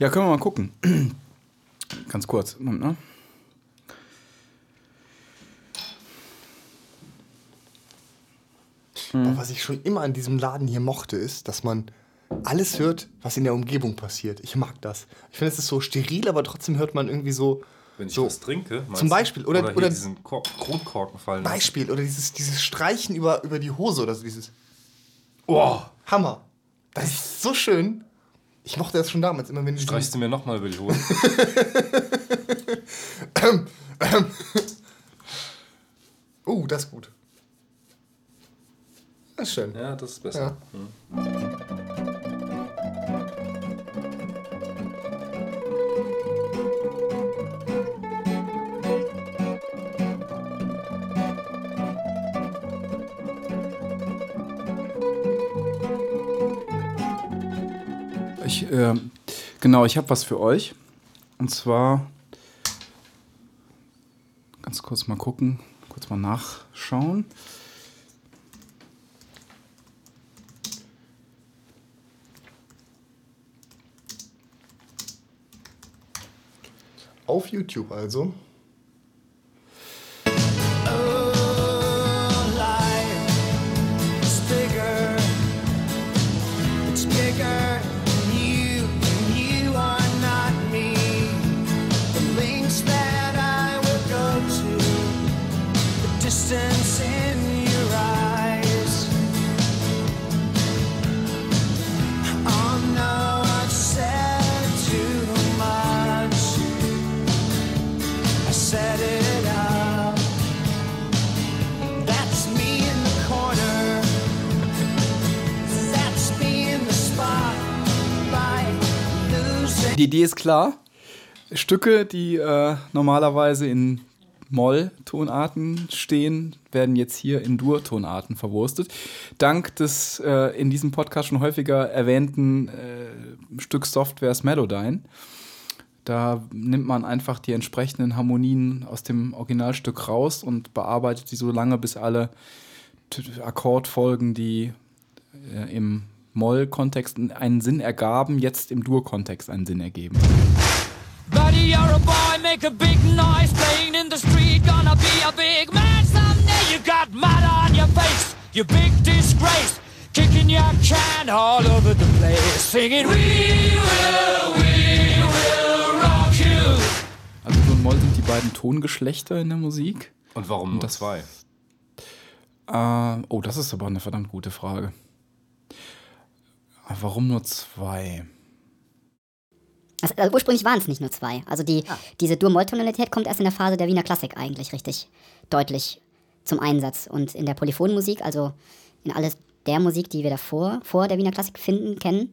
Ja, können wir mal gucken. Ganz kurz. Moment, ne? Aber was ich schon immer an diesem Laden hier mochte, ist, dass man alles hört, was in der Umgebung passiert. Ich mag das. Ich finde, es ist so steril, aber trotzdem hört man irgendwie so. Wenn ich so, was trinke, Zum? Beispiel. Oder, oder, oder diesen Kork Kronkorken fallen lassen. Beispiel. Oder dieses, dieses Streichen über, über die Hose oder so. Dieses Oh, Hammer. Das ist so schön. Ich mochte das schon damals immer, wenn du streichst du mir nochmal über die Hose? Oh, das ist gut. Das ist schön. ja, das ist besser. Ja. Ich, genau, ich habe was für euch. Und zwar, ganz kurz mal gucken, kurz mal nachschauen. Auf YouTube also. Die Idee ist klar. Stücke, die äh, normalerweise in Moll-Tonarten stehen, werden jetzt hier in Dur-Tonarten verwurstet. Dank des äh, in diesem Podcast schon häufiger erwähnten äh, Stück Softwares Melodyne. Da nimmt man einfach die entsprechenden Harmonien aus dem Originalstück raus und bearbeitet die so lange, bis alle Akkordfolgen, die äh, im Moll-Kontext einen Sinn ergaben, jetzt im Dur-Kontext einen Sinn ergeben. Buddy, you're a boy, make a big noise playing in the street. Gonna be a big man someday. You got mud on your face, you big disgrace. Kicking your can all over the place, singing, We will, we will rock you. Also Dur und Moll sind die beiden Tongeschlechter in der Musik. Und warum nur das- zwei? Äh, oh, das ist aber eine verdammt gute Frage. Warum nur zwei? Also, also ursprünglich waren es nicht nur zwei. Also die, diese Dur-Moll-Tonalität kommt erst in der Phase der Wiener Klassik eigentlich richtig deutlich zum Einsatz. Und in der Polyphonmusik, also in alles der Musik, die wir davor, vor der Wiener Klassik finden, kennen,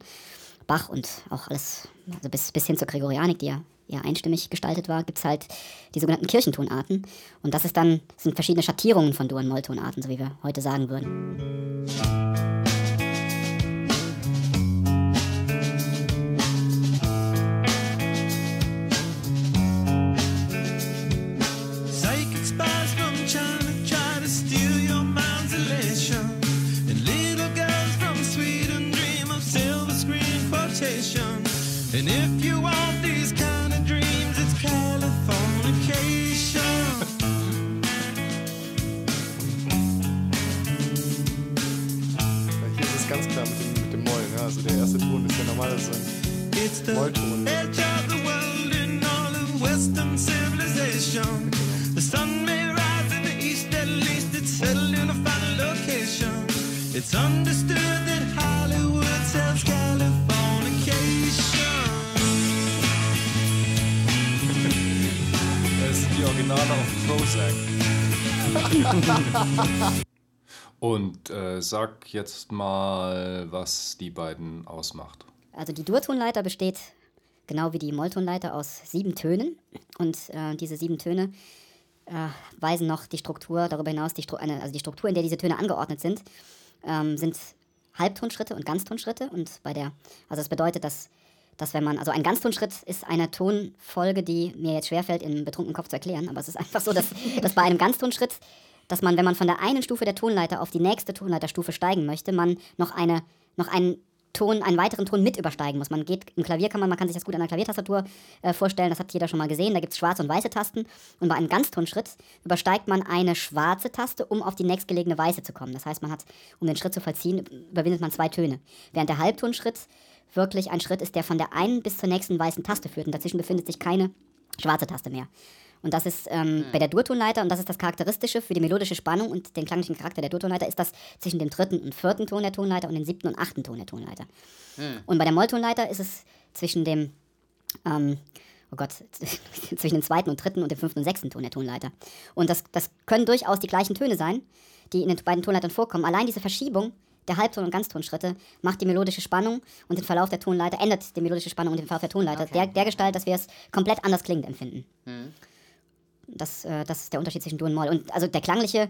Bach und auch alles, also bis, bis hin zur Gregorianik, die ja eher einstimmig gestaltet war, gibt es halt die sogenannten Kirchentonarten. Und das ist dann, sind verschiedene Schattierungen von Dur- und Molltonarten, so wie wir heute sagen würden. Western civilization. The sun may rise in the east, at least it's settled in a final location. It's understood that Hollywood sells Californication. Das sind die Originale auf Prozac. Und äh, sag jetzt mal, was die beiden ausmacht. Also die Durtonleiter besteht genau wie die Molltonleiter aus sieben Tönen. Und äh, diese sieben Töne äh, weisen noch die Struktur darüber hinaus, die, Stru eine, also die Struktur, in der diese Töne angeordnet sind, ähm, sind Halbtonschritte und Ganztonschritte. Und bei der, also das bedeutet, dass, dass wenn man, also ein Ganztonschritt ist eine Tonfolge, die mir jetzt schwerfällt, im betrunkenen Kopf zu erklären, aber es ist einfach so, dass, dass bei einem Ganztonschritt, dass man, wenn man von der einen Stufe der Tonleiter auf die nächste Tonleiterstufe steigen möchte, man noch eine, noch einen Ton, einen weiteren Ton mit übersteigen muss. Man geht im Klavier kann man, man kann sich das gut an der Klaviertastatur äh, vorstellen, das hat jeder schon mal gesehen. Da gibt es schwarze und weiße Tasten. Und bei einem Ganztonschritt übersteigt man eine schwarze Taste, um auf die nächstgelegene weiße zu kommen. Das heißt, man hat, um den Schritt zu vollziehen, überwindet man zwei Töne. Während der Halbtonschritt wirklich ein Schritt ist, der von der einen bis zur nächsten weißen Taste führt. Und dazwischen befindet sich keine schwarze Taste mehr. Und das ist ähm, bei der Durtonleiter, und das ist das Charakteristische für die melodische Spannung und den klanglichen Charakter der Durtonleiter, ist das zwischen dem dritten und vierten Ton der Tonleiter und dem siebten und achten Ton der Tonleiter. Und bei der Molltonleiter ist es zwischen dem, ähm, oh Gott, zwischen dem zweiten und dritten und dem fünften und sechsten Ton der Tonleiter. Und das, das können durchaus die gleichen Töne sein, die in den beiden Tonleitern vorkommen. Allein diese Verschiebung der Halbton- und Ganztonschritte macht die melodische Spannung und den Verlauf der Tonleiter, ändert die melodische Spannung und den Verlauf der Tonleiter der, der Gestalt, dass wir es komplett anders klingend empfinden. Das, äh, das ist der Unterschied zwischen Dur und Moll. Und also der klangliche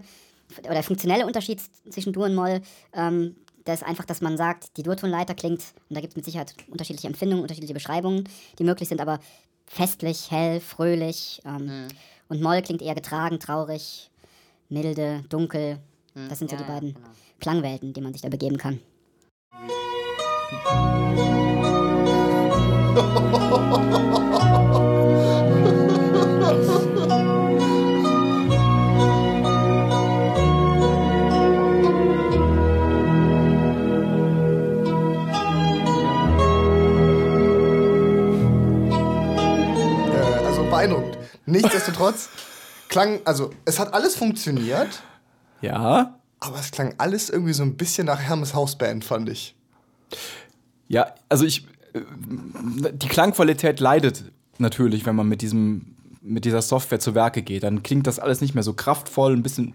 oder der funktionelle Unterschied zwischen Dur und Moll, ähm, der ist einfach, dass man sagt, die Durtonleiter klingt, und da gibt es mit Sicherheit unterschiedliche Empfindungen, unterschiedliche Beschreibungen, die möglich sind, aber festlich, hell, fröhlich. Ähm, Und Moll klingt eher getragen, traurig, milde, dunkel. Das sind so die beiden Klangwelten, die man sich da begeben kann. Äh, Nichtsdestotrotz klang, also es hat alles funktioniert, Ja. aber es klang alles irgendwie so ein bisschen nach Hermes Hausband, fand ich. Ja, also ich. äh, Die Klangqualität leidet natürlich, wenn man mit diesem mit dieser Software zu Werke geht. Dann klingt das alles nicht mehr so kraftvoll, ein bisschen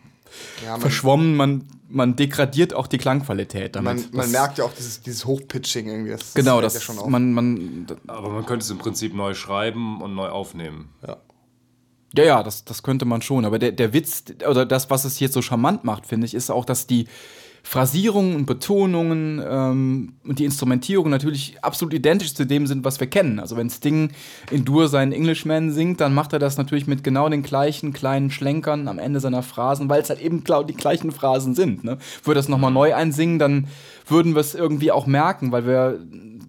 Ja, man, verschwommen. Man, man degradiert auch die Klangqualität damit. man, man Das- merkt ja auch dieses, dieses Hochpitching irgendwie. Das, Genau, fällt das ja schon auf. man, man, Aber man könnte es im Prinzip neu schreiben und neu aufnehmen. ja. Ja, ja, das, das könnte man schon. Aber der, der Witz oder das, was es jetzt so charmant macht, finde ich, ist auch, dass die Phrasierungen und Betonungen ähm, und die Instrumentierung natürlich absolut identisch zu dem sind, was wir kennen. Also wenn Sting in Dur seinen Englishman singt, dann macht er das natürlich mit genau den gleichen kleinen Schlenkern am Ende seiner Phrasen, weil es halt eben klar die gleichen Phrasen sind. Ne? Würde das nochmal neu einsingen, dann würden wir es irgendwie auch merken, weil wir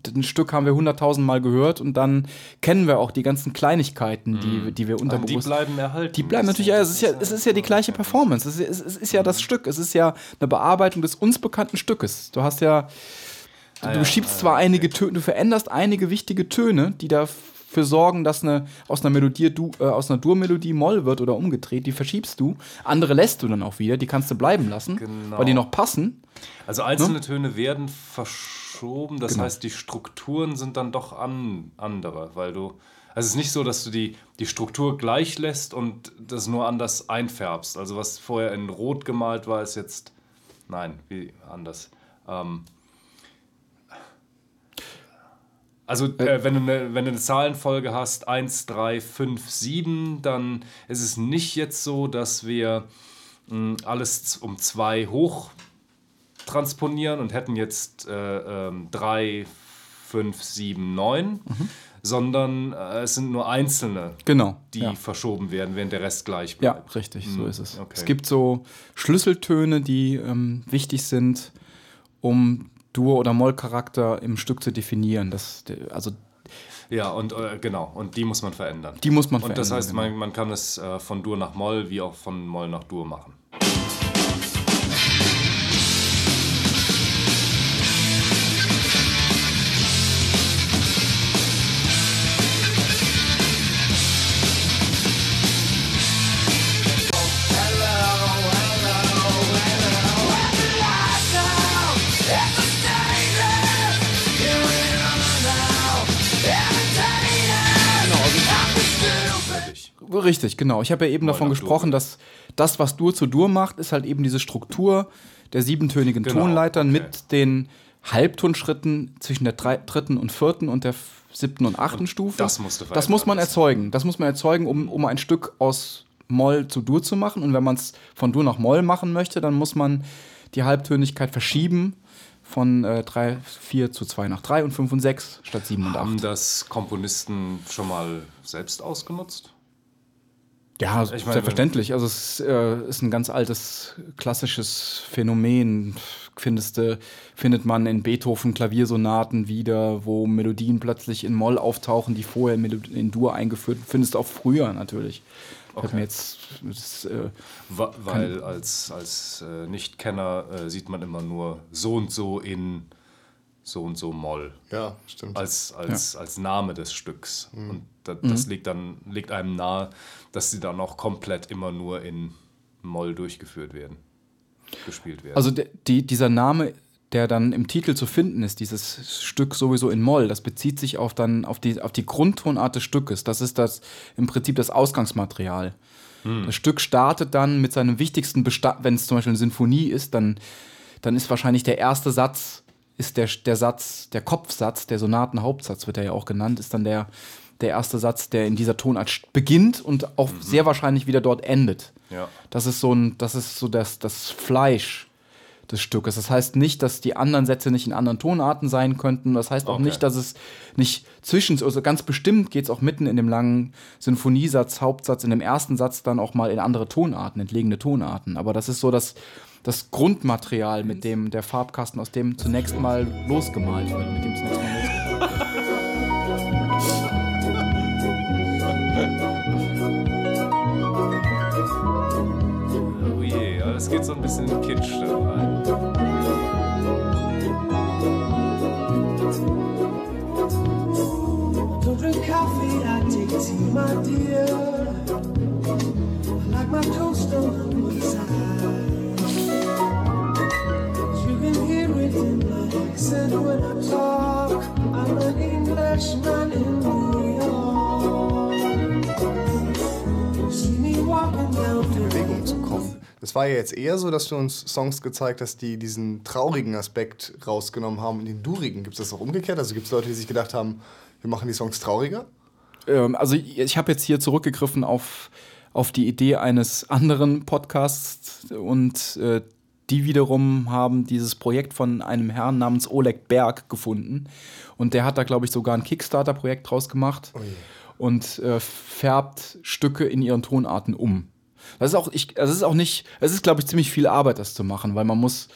ein Stück haben wir hunderttausend Mal gehört und dann kennen wir auch die ganzen Kleinigkeiten, die, die wir Und die unterbewusst bleiben erhalten. die bleiben natürlich, ja, es ist ja, es ist ja die gleiche Performance. Es ist, es ist- ja das Stück. Es ist ja eine Bearbeitung des uns bekannten Stückes. Du hast ja, du, du schiebst zwar einige Töne, du veränderst einige wichtige Töne, die dafür sorgen, dass eine aus einer Melodie, du, äh, aus einer Dur-Melodie Moll wird oder umgedreht. Die verschiebst du. Andere lässt du dann auch wieder. Die kannst du bleiben lassen, Genau. weil die noch passen. Also einzelne Töne werden verschoben, das Genau. heißt, die Strukturen sind dann doch an, andere, weil du. Also es ist nicht so, dass du die, die Struktur gleich lässt und das nur anders einfärbst. Also was vorher in Rot gemalt war, ist jetzt. Nein, wie anders. Ähm, also äh, wenn, du eine, wenn du eine Zahlenfolge hast, 1, 3, 5, 7, dann ist es nicht jetzt so, dass wir mh, alles z- um 2 hoch transponieren und hätten jetzt äh, ähm, 3, 5, 7, 9, sondern äh, es sind nur einzelne, Genau. die ja. verschoben werden, während der Rest gleich Ja, bleibt. richtig, so ist es. okay. Es gibt so Schlüsseltöne, die ähm, wichtig sind, um Dur- oder Moll-Charakter im Stück zu definieren. Das, also Ja, und äh, genau, und die muss man verändern. die muss man und das verändern, heißt, genau. man, man kann es äh, von Dur nach Moll wie auch von Moll nach Dur machen. Richtig, genau. Ich habe ja eben davon nach gesprochen, dass das, was Dur zu Dur macht, ist halt eben diese Struktur der siebentönigen Genau, Tonleitern okay. mit den Halbtonschritten zwischen der drei, dritten und vierten und der siebten und achten Stufe. das musste Das muss man erzeugen. Das muss man erzeugen, um, um ein Stück aus Moll zu Dur zu machen. Und wenn man es von Dur nach Moll machen möchte, dann muss man die Halbtönigkeit verschieben von 3, 4 zu 2 nach 3 und 5 und 6 statt 7 und 8. Haben das Komponisten schon mal selbst ausgenutzt? Ja, Ich meine, selbstverständlich. Also es äh, ist ein ganz altes, klassisches Phänomen. Findest du, findet man in Beethoven Klaviersonaten wieder, wo Melodien plötzlich in Moll auftauchen, die vorher in, Dur eingeführt Findest du auch früher natürlich. Okay. jetzt, das, äh, Weil als, als äh, Nicht-Kenner äh, sieht man immer nur so und so in so und so Moll Ja, stimmt. als, als, als Name des Stücks. Mhm. Und da, das liegt dann liegt einem nahe, dass sie dann auch komplett immer nur in Moll durchgeführt werden, gespielt werden. Also de, die, dieser Name, der dann im Titel zu finden ist, dieses Stück sowieso in Moll, das bezieht sich auf dann auf die, auf die Grundtonart des Stückes. Das ist das im Prinzip das Ausgangsmaterial. Das Stück startet dann mit seinem wichtigsten Bestand, wenn es zum Beispiel eine Sinfonie ist, dann, dann ist wahrscheinlich der erste Satz, ist der, der Satz, der Kopfsatz, der Sonatenhauptsatz wird er ja auch genannt, ist dann der, der erste Satz, der in dieser Tonart beginnt und auch sehr wahrscheinlich wieder dort endet. Ja. Das ist so ein, das ist so das, das Fleisch des Stückes. Das heißt nicht, dass die anderen Sätze nicht in anderen Tonarten sein könnten. Das heißt auch Okay. nicht, dass es nicht zwischen, also ganz bestimmt geht es auch mitten in dem langen Sinfoniesatz, Hauptsatz, in dem ersten Satz dann auch mal in andere Tonarten, entlegene Tonarten. Aber das ist so das, das Grundmaterial, mit dem der Farbkasten, aus dem zunächst mal losgemalt wird, mit dem zunächst mal losgemalt wird. oh es geht so ein bisschen in Kitsch da rein. Don't drink coffee, I take tea, my dear. Bewegung zu kommen. Das war ja jetzt eher so, dass du uns Songs gezeigt hast, die diesen traurigen Aspekt rausgenommen haben und den durigen. Gibt es das auch umgekehrt? Also gibt es Leute, die sich gedacht haben, wir machen die Songs trauriger? ähm, also ich, ich habe jetzt hier zurückgegriffen auf, auf die Idee eines anderen Podcasts und äh, die wiederum haben dieses Projekt von einem Herrn namens Oleg Berg gefunden. Und der hat da glaube ich sogar ein Kickstarter-Projekt draus gemacht und äh, färbt Stücke in ihren Tonarten um. Das ist auch, ich, das ist auch nicht, es ist glaube ich ziemlich viel Arbeit, das zu machen, weil man muss,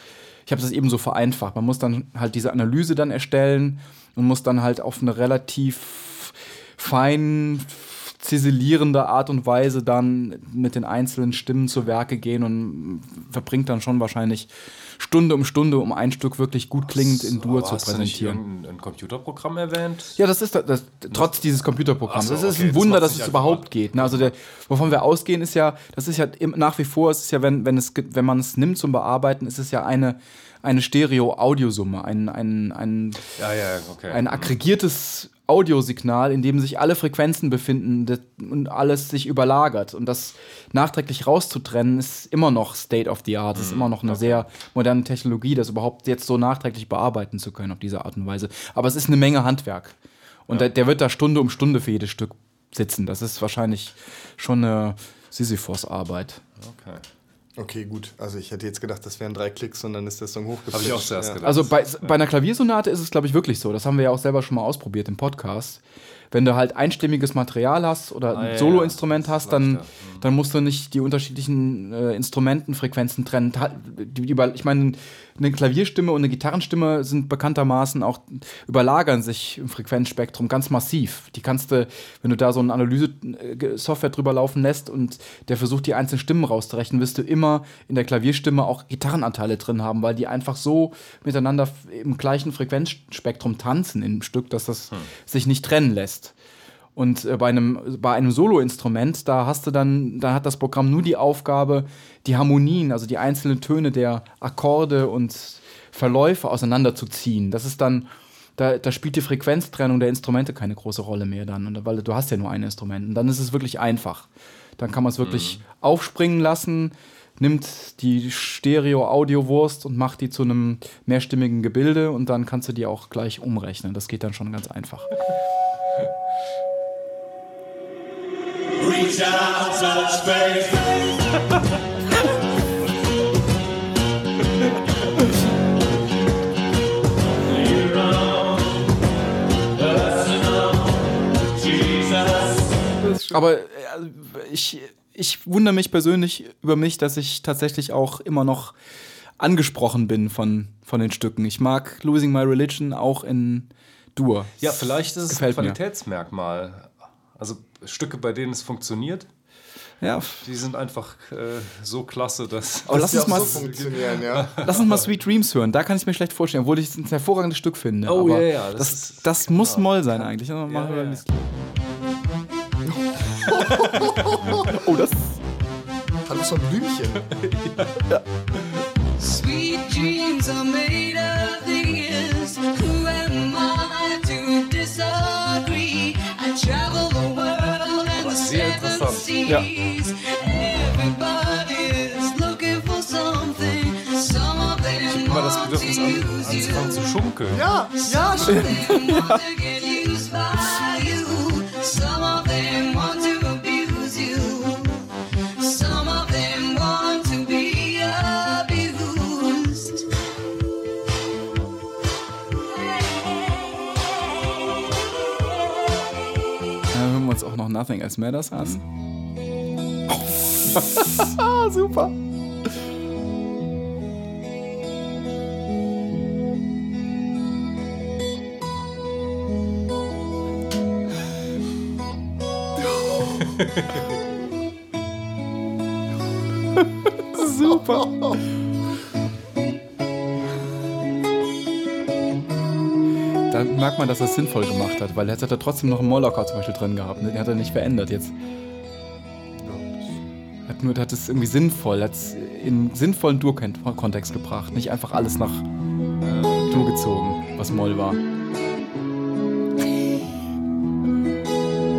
ich habe das eben so vereinfacht, man muss dann halt diese Analyse dann erstellen und muss dann halt auf eine relativ fein ziselierende Art und Weise dann mit den einzelnen Stimmen zu Werke gehen und verbringt dann schon wahrscheinlich Stunde um Stunde, um ein Stück wirklich gut klingend in Dur zu hast du nicht präsentieren. ein Computerprogramm erwähnt? Ja, das ist das, das, trotz dieses Computerprogramms. So, das ist okay, ein das Wunder, macht's dass es überhaupt geht. Ne? Also der, wovon wir ausgehen, ist ja, das ist ja nach wie vor, es ist ja, wenn, wenn, es, wenn man es nimmt zum Bearbeiten, ist es ja eine, eine Stereo-Audiosumme, ein, ein, ein, Ja, ja, okay. ein aggregiertes Audiosignal, in dem sich alle Frequenzen befinden und alles sich überlagert. Und das nachträglich rauszutrennen, ist immer noch State of the Art. Mhm, ist immer noch eine sehr moderne Technologie, das überhaupt jetzt so nachträglich bearbeiten zu können auf diese Art und Weise. Aber es ist eine Menge Handwerk. Und der, der wird da Stunde um Stunde für jedes Stück sitzen. Das ist wahrscheinlich schon eine Sisyphos-Arbeit. okay. Okay, gut. Also ich hätte jetzt gedacht, das wären drei Klicks und dann ist der Song hochgepitcht. Habe ich auch zuerst ja. gedacht. Also bei, bei einer Klaviersonate ist es, glaube ich, wirklich so. Das haben wir ja auch selber schon mal ausprobiert im Podcast. Wenn du halt einstimmiges Material hast oder Ah, ein ja, Soloinstrument ja. Hast, dann, ja. dann musst du nicht die unterschiedlichen äh, Instrumentenfrequenzen trennen. Die, die, über- ich meine, eine Klavierstimme und eine Gitarrenstimme sind bekanntermaßen auch überlagern sich im Frequenzspektrum ganz massiv. Die kannst du, wenn du da so eine Analyse-Software drüber laufen lässt und der versucht, die einzelnen Stimmen rauszurechnen, wirst du immer in der Klavierstimme auch Gitarrenanteile drin haben, weil die einfach so miteinander im gleichen Frequenzspektrum tanzen im Stück, dass das sich nicht trennen lässt. Und äh, bei einem, bei einem Soloinstrument, da hast du dann, da hat das Programm nur die Aufgabe, die Harmonien, also die einzelnen Töne der Akkorde und Verläufe auseinanderzuziehen. Das ist dann, da, da spielt die Frequenztrennung der Instrumente keine große Rolle mehr dann, und, weil du hast ja nur ein Instrument. Und dann ist es wirklich einfach. Dann kann man es wirklich aufspringen lassen, nimmt die Stereo-Audio-Wurst und macht die zu einem mehrstimmigen Gebilde und dann kannst du die auch gleich umrechnen. Das geht dann schon ganz einfach. Reach out, touch Jesus. Aber äh, ich, ich wundere mich persönlich über mich, dass ich tatsächlich auch immer noch angesprochen bin von, von den Stücken. Ich mag Losing My Religion auch in Dur. Ja, vielleicht ist es ein gefällt mir. Qualitätsmerkmal. Also Stücke, bei denen es funktioniert, Ja, die sind einfach äh, so klasse, dass. aber lass uns, mal, so funktionieren, ja. lass uns mal Sweet Dreams hören. Da kann ich mir schlecht vorstellen, obwohl ich es ein hervorragendes Stück finde. Oh, aber ja, ja, Das, das das, ist- muss genau. Moll sein eigentlich. Ja, machen wir ja. das- oh, das. Doch so ein Blümchen. Sweet dreams are made them Immer das Bedürfnis an, anzufangen zu schunkeln. Ja, ja, stimmt. Some want to get used by you. Some of them want to abuse you. Some of them want to be abused. Dann hören wir uns auch noch Nothing Else Matters an. Super. Super. Da merkt man, dass er es sinnvoll gemacht hat, weil jetzt hat er trotzdem noch einen Molocker zum Beispiel drin gehabt. Ne? Den hat er nicht verändert jetzt. Hat nur, hat es irgendwie sinnvoll, hat es in sinnvollen Dur-Kontext gebracht. Nicht einfach alles nach äh, Dur gezogen, was Moll war.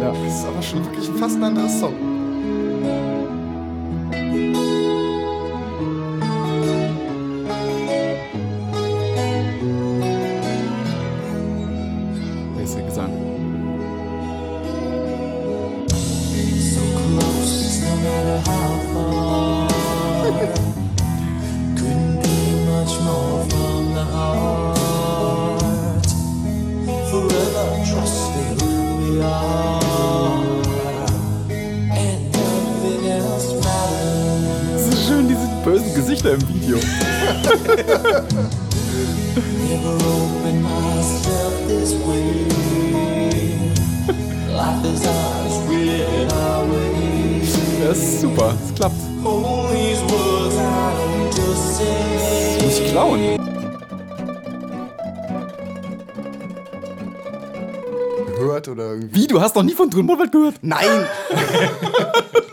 Ja. Das ist aber schon wirklich fast ein anderer Song. In our way. Das ist super, es klappt. Say. Muss ich klauen. Gehört oder irgendwie. Wie, du hast noch nie von Drunmollwald gehört? Nein!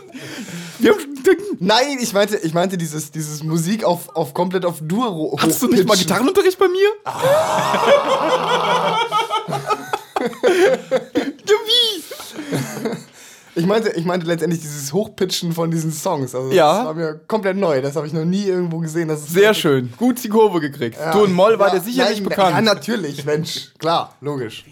Nein, ich meinte, ich meinte dieses, dieses Musik auf, auf komplett auf Dur Hattest du nicht mal. Gitarrenunterricht bei mir? ja, wie? Ich meinte, ich meinte letztendlich dieses Hochpitchen von diesen Songs. Also Ja. Das war mir komplett neu. Das habe ich noch nie irgendwo gesehen. Das ist Sehr schön. Gut die Kurve gekriegt. Ja. Du und Moll war Ja, der sicherlich nein, bekannt. Ja, natürlich, Mensch. Klar, logisch.